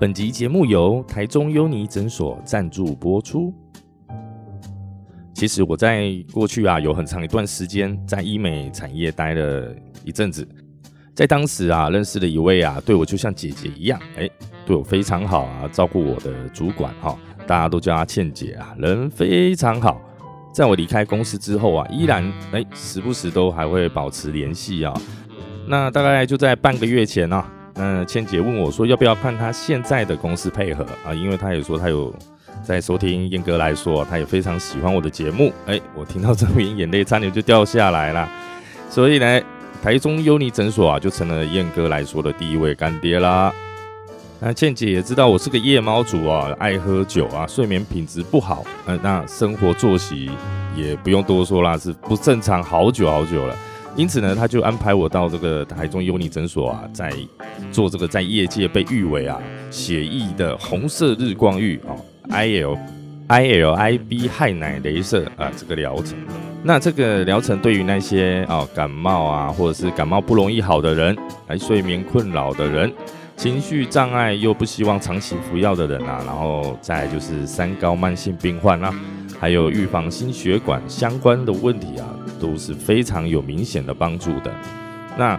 本集节目由台中优尼诊所赞助播出。其实我在过去啊，有很长一段时间在医美产业待了一阵子，在当时啊，认识了一位啊，对我就像姐姐一样，哎，对我非常好啊，照顾我的主管哈，大家都叫她倩姐啊，人非常好。在我离开公司之后啊，依然哎，时不时都还会保持联系啊。那大概就在半个月前呢，那，倩姐问我说，要不要看她现在的公司配合啊？因为她也说她有在收听燕哥来说，她也非常喜欢我的节目。哎，我听到这边眼泪差点就掉下来了。所以呢，台中优尼诊所啊，就成了燕哥来说的第一位干爹啦。那倩姐也知道我是个夜猫族啊，爱喝酒啊，睡眠品质不好，呃，那生活作息也不用多说啦，是不正常好久好久了。因此呢，他就安排我到这个台中优尼诊所啊，在做这个在业界被誉为啊血液的红色日光浴哦，I L I L I B 氦奶镭射啊这个疗程。那这个疗程对于那些啊感冒啊，或者是感冒不容易好的人，来睡眠困扰的人。情绪障碍又不希望长期服药的人啊，然后再就是三高慢性病患啦，还有预防心血管相关的问题啊，都是非常有明显的帮助的。那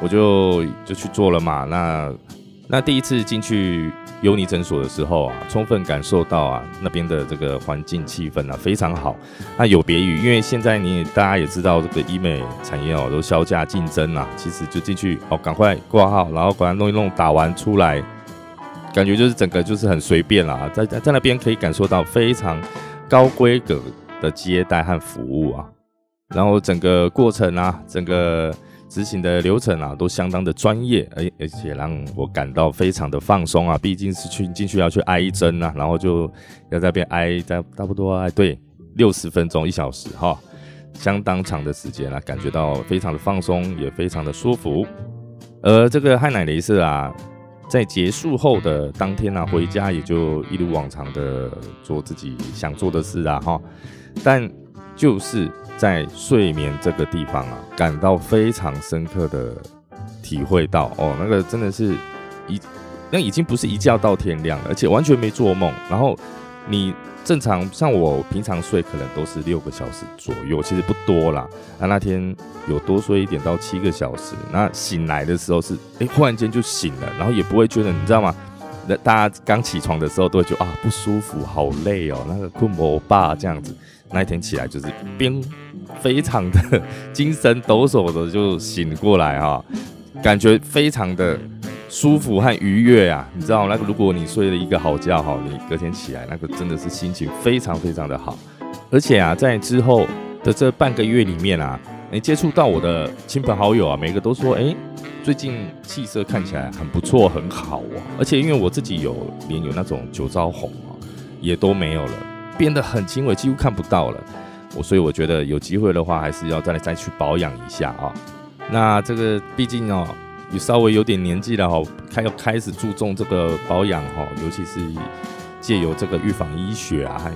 我就就去做了嘛。那那第一次进去。优尼诊所的时候啊，充分感受到啊那边的这个环境气氛啊非常好。那有别于，因为现在你大家也知道这个医美产业哦都销价竞争啊，其实就进去哦赶快挂号，然后把它弄一弄打完出来，感觉就是整个就是很随便啦。在在在那边可以感受到非常高规格的接待和服务啊，然后整个过程啊，整个。执行的流程啊，都相当的专业，而而且让我感到非常的放松啊。毕竟是去进去要去挨一针啊，然后就要在边挨，在差不多哎对六十分钟一小时哈，相当长的时间啊，感觉到非常的放松，也非常的舒服。而这个氦奶雷射啊，在结束后的当天呢，回家也就一如往常的做自己想做的事啊哈，但就是。在睡眠这个地方啊，感到非常深刻的体会到哦，那个真的是一那已经不是一觉到天亮了，而且完全没做梦。然后你正常像我平常睡可能都是六个小时左右，其实不多啦。啊，那天有多睡一点到七个小时，那醒来的时候是哎，忽然间就醒了，然后也不会觉得你知道吗？那大家刚起床的时候都会觉得啊不舒服，好累哦，那个困魔霸这样子。那一天起来就是冰，非常的精神抖擞的就醒过来哈，感觉非常的舒服和愉悦啊！你知道那个如果你睡了一个好觉哈，你隔天起来那个真的是心情非常非常的好。而且啊，在之后的这半个月里面啊，你接触到我的亲朋好友啊，每个都说哎，最近气色看起来很不错，很好哦。而且因为我自己有脸有那种酒糟红啊，也都没有了。变得很轻微，几乎看不到了。我所以我觉得有机会的话，还是要再来再去保养一下啊。那这个毕竟哦，稍微有点年纪了哈，开要开始注重这个保养哈，尤其是。借由这个预防医学啊和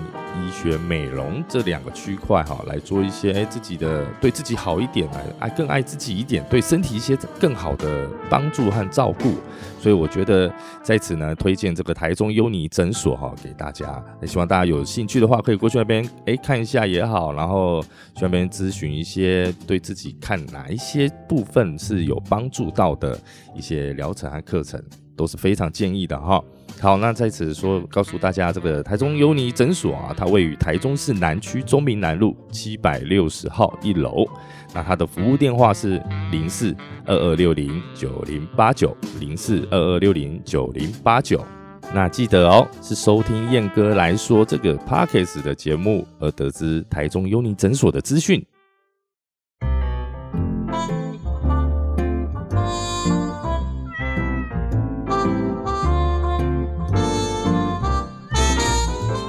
医学美容这两个区块哈，来做一些哎自己的对自己好一点来爱更爱自己一点，对身体一些更好的帮助和照顾。所以我觉得在此呢，推荐这个台中优尼诊所哈给大家。希望大家有兴趣的话，可以过去那边哎看一下也好，然后去那边咨询一些对自己看哪一些部分是有帮助到的一些疗程和课程，都是非常建议的哈。好，那在此说告诉大家，这个台中优尼诊所啊，它位于台中市南区中明南路七百六十号一楼。那它的服务电话是零四二二六零九零八九零四二二六零九零八九。那记得哦，是收听燕哥来说这个 Parkes 的节目而得知台中优尼诊所的资讯。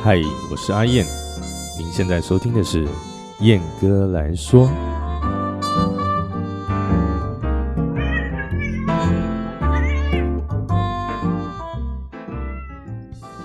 嗨，我是阿燕，您现在收听的是燕哥来说。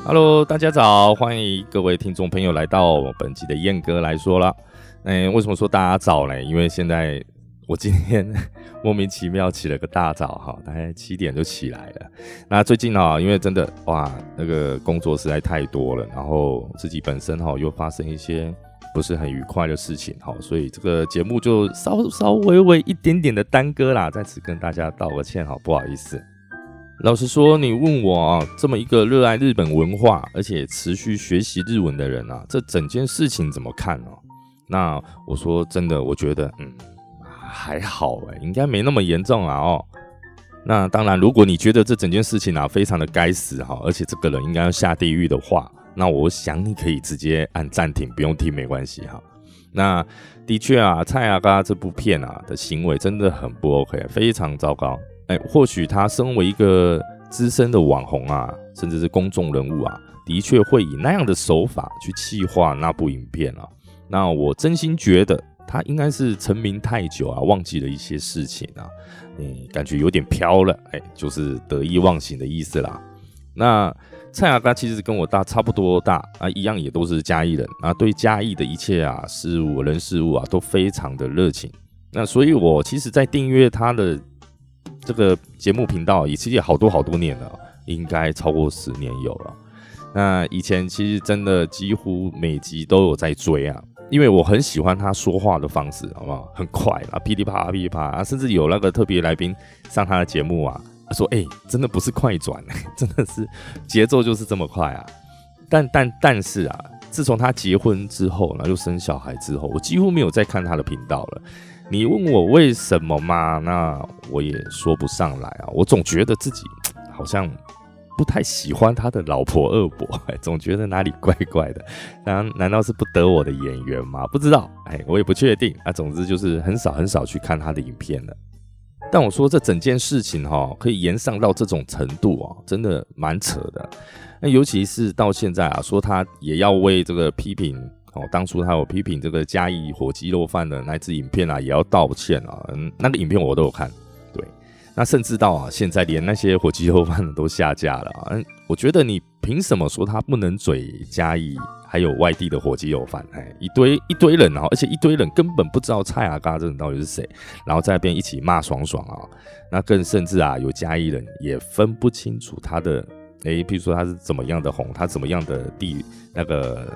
Hello，大家早，欢迎各位听众朋友来到本期的燕哥来说了。嗯，为什么说大家早呢？因为现在我今天 莫名其妙起了个大早哈，大概七点就起来了。那最近啊，因为真的哇，那个工作实在太多了，然后自己本身哈又发生一些不是很愉快的事情哈，所以这个节目就稍稍微微一点点的耽搁啦，在此跟大家道个歉哈，不好意思。老实说，你问我啊，这么一个热爱日本文化而且持续学习日文的人啊，这整件事情怎么看呢？那我说真的，我觉得嗯。还好哎，应该没那么严重啊哦。那当然，如果你觉得这整件事情啊非常的该死哈，而且这个人应该要下地狱的话，那我想你可以直接按暂停，不用听没关系哈。那的确啊，蔡阿嘎这部片啊的行为真的很不 OK，非常糟糕。哎，或许他身为一个资深的网红啊，甚至是公众人物啊，的确会以那样的手法去气化那部影片啊。那我真心觉得。他应该是成名太久啊，忘记了一些事情啊，嗯，感觉有点飘了，哎，就是得意忘形的意思啦。那蔡雅刚其实跟我大差不多大啊，一样也都是嘉义人啊，对嘉义的一切啊事物、人事物啊都非常的热情。那所以，我其实，在订阅他的这个节目频道，也其实好多好多年了，应该超过十年有了。那以前其实真的几乎每集都有在追啊。因为我很喜欢他说话的方式，好不好？很快啊，噼里啪啦噼里啪啦，甚至有那个特别来宾上他的节目啊，他说：“哎，真的不是快转，真的是节奏就是这么快啊！”但但但是啊，自从他结婚之后，然后又生小孩之后，我几乎没有再看他的频道了。你问我为什么吗？那我也说不上来啊。我总觉得自己好像。不太喜欢他的老婆二伯，总觉得哪里怪怪的。难难道是不得我的演员吗？不知道，哎，我也不确定。啊，总之就是很少很少去看他的影片了。但我说这整件事情哈，可以延上到这种程度啊，真的蛮扯的。那尤其是到现在啊，说他也要为这个批评哦，当初他有批评这个嘉义火鸡肉饭的那支影片啊，也要道歉啊。嗯，那个影片我都有看。那甚至到啊，现在连那些火鸡肉饭都下架了啊！我觉得你凭什么说他不能嘴加一，还有外地的火鸡肉饭？哎，一堆一堆人啊，而且一堆人根本不知道蔡阿嘎这人到底是谁，然后在那边一起骂爽爽啊！那更甚至啊，有嘉义人也分不清楚他的哎，比如说他是怎么样的红，他怎么样的地那个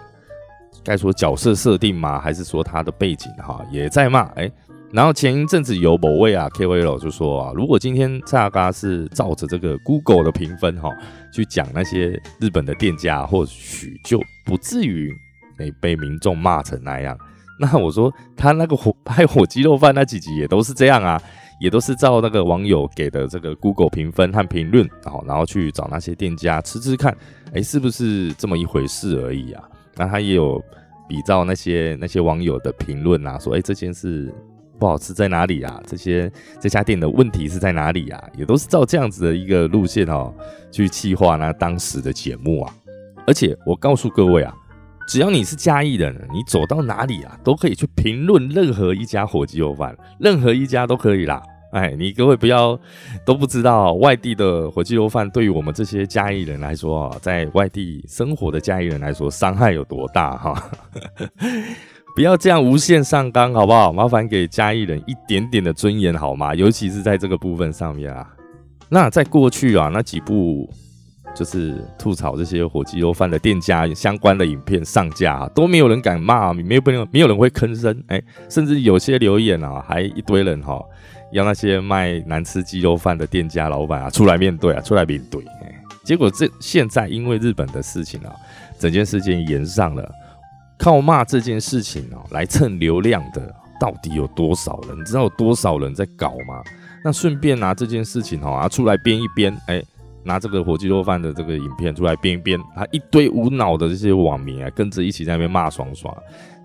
该说角色设定吗？还是说他的背景哈，也在骂哎。然后前一阵子有某位啊 KOL 就说啊，如果今天蔡阿嘎是照着这个 Google 的评分哈去讲那些日本的店家，或许就不至于诶被民众骂成那样。那我说他那个火 拍火鸡肉饭那几集也都是这样啊，也都是照那个网友给的这个 Google 评分和评论，然后然后去找那些店家吃吃看，诶，是不是这么一回事而已啊？那他也有比照那些那些网友的评论啊，说诶这件事。不好吃在哪里啊？这些这家店的问题是在哪里啊？也都是照这样子的一个路线哦，去企划那当时的节目啊。而且我告诉各位啊，只要你是嘉义人，你走到哪里啊，都可以去评论任何一家火鸡肉饭，任何一家都可以啦。哎，你各位不要都不知道，外地的火鸡肉饭对于我们这些嘉义人来说啊，在外地生活的嘉义人来说，伤害有多大哈？不要这样无限上纲，好不好？麻烦给嘉义人一点点的尊严，好吗？尤其是在这个部分上面啊。那在过去啊，那几部就是吐槽这些火鸡肉饭的店家相关的影片上架，啊都没有人敢骂，没有朋友，没有人会吭声。哎，甚至有些留言啊，还一堆人哈，要那些卖难吃鸡肉饭的店家老板啊出来面对啊，出来面对。结果这现在因为日本的事情啊，整件事情延上了。靠骂这件事情哦来蹭流量的到底有多少人？你知道有多少人在搞吗？那顺便拿这件事情哦啊出来编一编，哎，拿这个火鸡肉饭的这个影片出来编一编，啊一堆无脑的这些网民啊跟着一起在那边骂爽爽。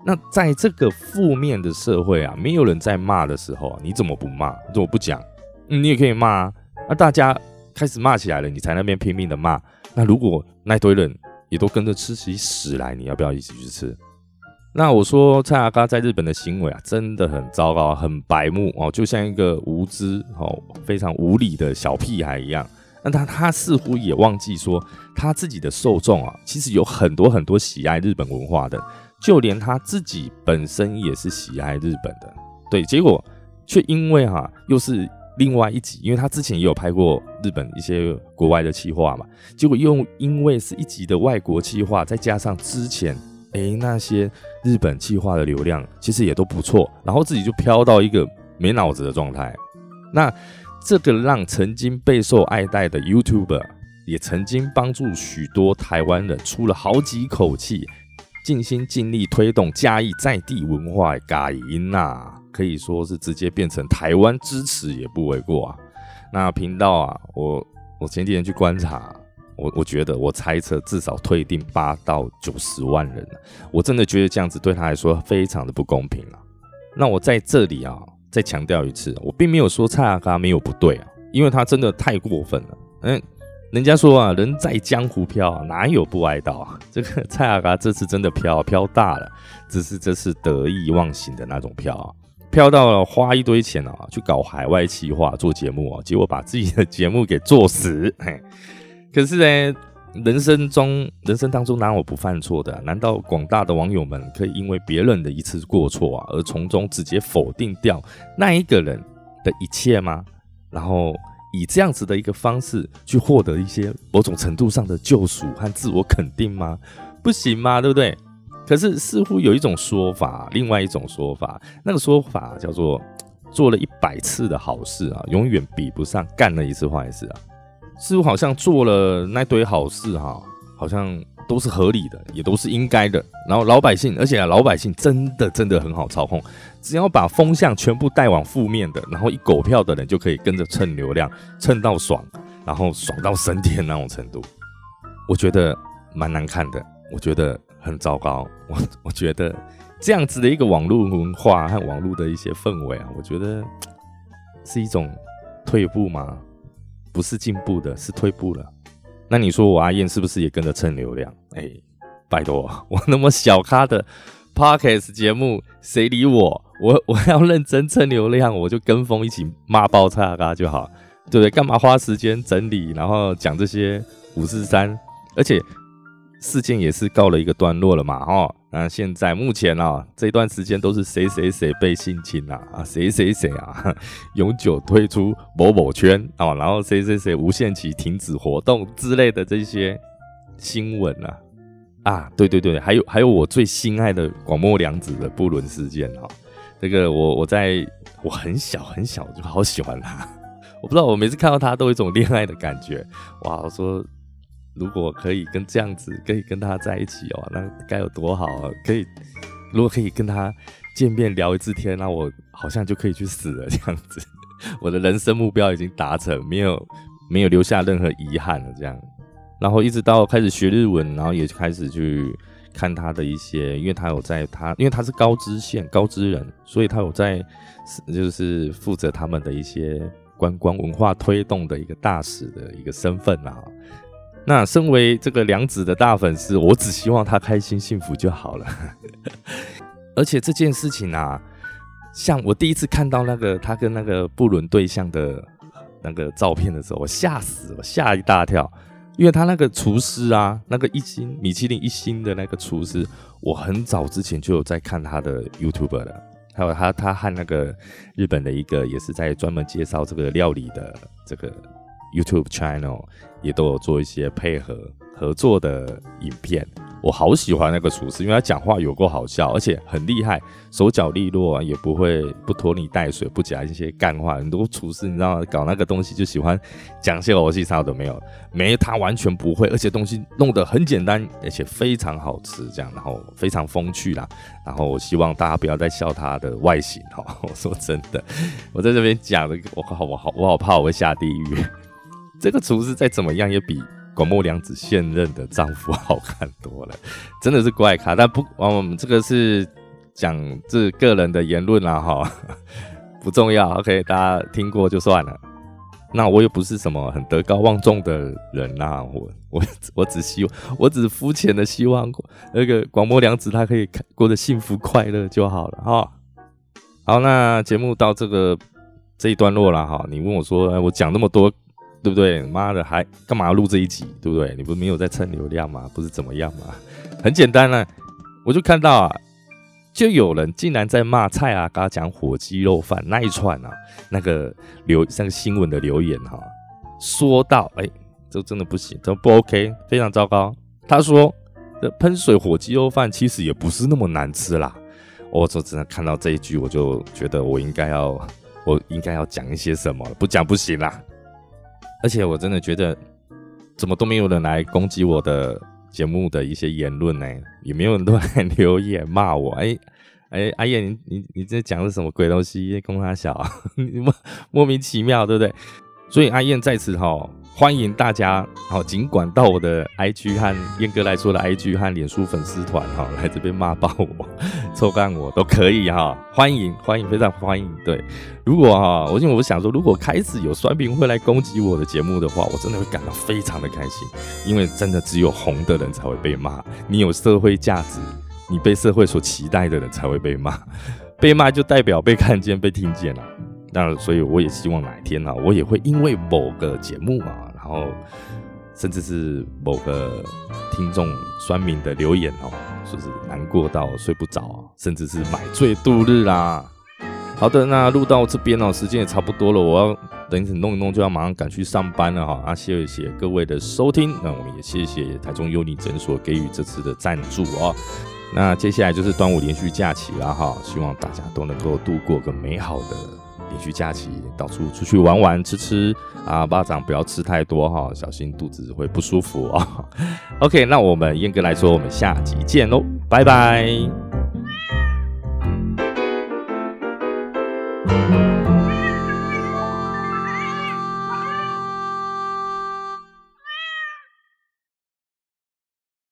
那在这个负面的社会啊，没有人在骂的时候，你怎么不骂？你怎么不讲？你也可以骂啊。那大家开始骂起来了，你才那边拼命的骂。那如果那堆人也都跟着吃起屎来，你要不要一起去吃？那我说蔡阿嘎在日本的行为啊，真的很糟糕，很白目哦，就像一个无知哦、非常无理的小屁孩一样。那他他似乎也忘记说，他自己的受众啊，其实有很多很多喜爱日本文化的，就连他自己本身也是喜爱日本的。对，结果却因为哈又是另外一集，因为他之前也有拍过日本一些国外的企划嘛，结果又因为是一集的外国企划，再加上之前诶那些日本企划的流量其实也都不错，然后自己就飘到一个没脑子的状态，那这个让曾经备受爱戴的 YouTuber。也曾经帮助许多台湾人出了好几口气，尽心尽力推动嘉义在地文化改音呐，可以说是直接变成台湾支持也不为过啊。那频道啊，我我前几天去观察，我我觉得我猜测至少退订八到九十万人，我真的觉得这样子对他来说非常的不公平啊。那我在这里啊再强调一次，我并没有说蔡阿嘎没有不对啊，因为他真的太过分了，嗯。人家说啊，人在江湖飘，哪有不挨刀啊？这个蔡阿嘎这次真的飘飘大了，只是这是得意忘形的那种飘啊，飘到了花一堆钱啊，去搞海外企划做节目啊，结果把自己的节目给做死。嘿，可是呢，人生中人生当中哪有不犯错的？难道广大的网友们可以因为别人的一次过错啊，而从中直接否定掉那一个人的一切吗？然后。以这样子的一个方式去获得一些某种程度上的救赎和自我肯定吗？不行吗？对不对？可是似乎有一种说法，另外一种说法，那个说法叫做做了一百次的好事啊，永远比不上干了一次坏事啊。似乎好像做了那堆好事哈，好像。都是合理的，也都是应该的。然后老百姓，而且老百姓真的真的很好操控，只要把风向全部带往负面的，然后一狗票的人就可以跟着蹭流量，蹭到爽，然后爽到升天那种程度。我觉得蛮难看的，我觉得很糟糕。我我觉得这样子的一个网络文化和网络的一些氛围啊，我觉得 是一种退步吗？不是进步的，是退步了。那你说我阿燕是不是也跟着蹭流量？哎，拜托，我那么小咖的 podcast 节目，谁理我？我 我要认真蹭流量，我就跟风一起骂爆叉咖就好，对不对？干嘛花时间整理，然后讲这些五四三？而且。事件也是告了一个段落了嘛，哈，那现在目前啊，这段时间都是谁谁谁被性侵啊，啊，谁谁谁啊，永久退出某某圈啊，然后谁谁谁无限期停止活动之类的这些新闻啊，啊，对对对，还有还有我最心爱的广末凉子的不伦事件哈，这个我我在我很小很小就好喜欢他，我不知道我每次看到他都有一种恋爱的感觉，哇，我说。如果可以跟这样子，可以跟他在一起哦，那该有多好啊！可以，如果可以跟他见面聊一次天，那我好像就可以去死了这样子。我的人生目标已经达成，没有没有留下任何遗憾了这样。然后一直到开始学日文，然后也开始去看他的一些，因为他有在他，因为他是高知县高知人，所以他有在就是负责他们的一些观光文化推动的一个大使的一个身份啊。那身为这个梁子的大粉丝，我只希望他开心幸福就好了。而且这件事情啊，像我第一次看到那个他跟那个不伦对象的那个照片的时候，我吓死了，吓一大跳。因为他那个厨师啊，那个一星米其林一星的那个厨师，我很早之前就有在看他的 YouTube 了，还有他他和那个日本的一个也是在专门介绍这个料理的这个。YouTube channel 也都有做一些配合合作的影片，我好喜欢那个厨师，因为他讲话有够好笑，而且很厉害，手脚利落啊，也不会不拖泥带水，不讲一些干话。很多厨师你知道搞那个东西就喜欢讲些逻辑啥都没有，没他完全不会，而且东西弄得很简单，而且非常好吃，这样然后非常风趣啦。然后我希望大家不要再笑他的外形哈，我说真的，我在这边讲的，我好我好我好怕我会下地狱。这个厨师再怎么样也比广末凉子现任的丈夫 好看多了，真的是怪咖。但不，我们这个是讲这个人的言论啦，哈，不重要。OK，大家听过就算了。那我也不是什么很德高望重的人呐，我我我只希望，我只肤浅的希望那个广末凉子她可以过得幸福快乐就好了哈。好，那节目到这个这一段落了哈。你问我说，哎我讲那么多。对不对？妈的，还干嘛要录这一集？对不对？你不是没有在蹭流量吗？不是怎么样吗？很简单啊，我就看到啊，就有人竟然在骂蔡阿嘎讲火鸡肉饭那一串啊，那个留那个新闻的留言哈，说到哎，这真的不行，这不 OK，非常糟糕。他说这喷水火鸡肉饭其实也不是那么难吃啦。我就只能看到这一句，我就觉得我应该要，我应该要讲一些什么了，不讲不行啦。而且我真的觉得，怎么都没有人来攻击我的。节目的一些言论呢，也没有人都来 留言骂我。哎哎，阿燕，你你你这讲的什么鬼东西？公他小，莫 莫名其妙，对不对？所以阿燕在此哈。欢迎大家，好，尽管到我的 IG 和燕哥来说的 IG 和脸书粉丝团，哈，来这边骂爆我、臭干我都可以，哈，欢迎，欢迎，非常欢迎。对，如果哈，我因为我想说，如果开始有酸民会来攻击我的节目的话，我真的会感到非常的开心，因为真的只有红的人才会被骂，你有社会价值，你被社会所期待的人才会被骂，被骂就代表被看见、被听见了。那所以我也希望哪一天呢，我也会因为某个节目啊，然后甚至是某个听众酸民的留言哦，说是难过到睡不着，甚至是买醉度日啦。好的，那录到这边哦，时间也差不多了，我要等一等弄一弄，就要马上赶去上班了哈。啊，谢谢各位的收听，那我们也谢谢台中优尼诊所给予这次的赞助哦。那接下来就是端午连续假期了哈，希望大家都能够度过个美好的。你去假期到处出去玩玩吃吃啊，巴掌不要吃太多哈，小心肚子会不舒服啊。OK，那我们燕哥来说，我们下集见喽，拜拜。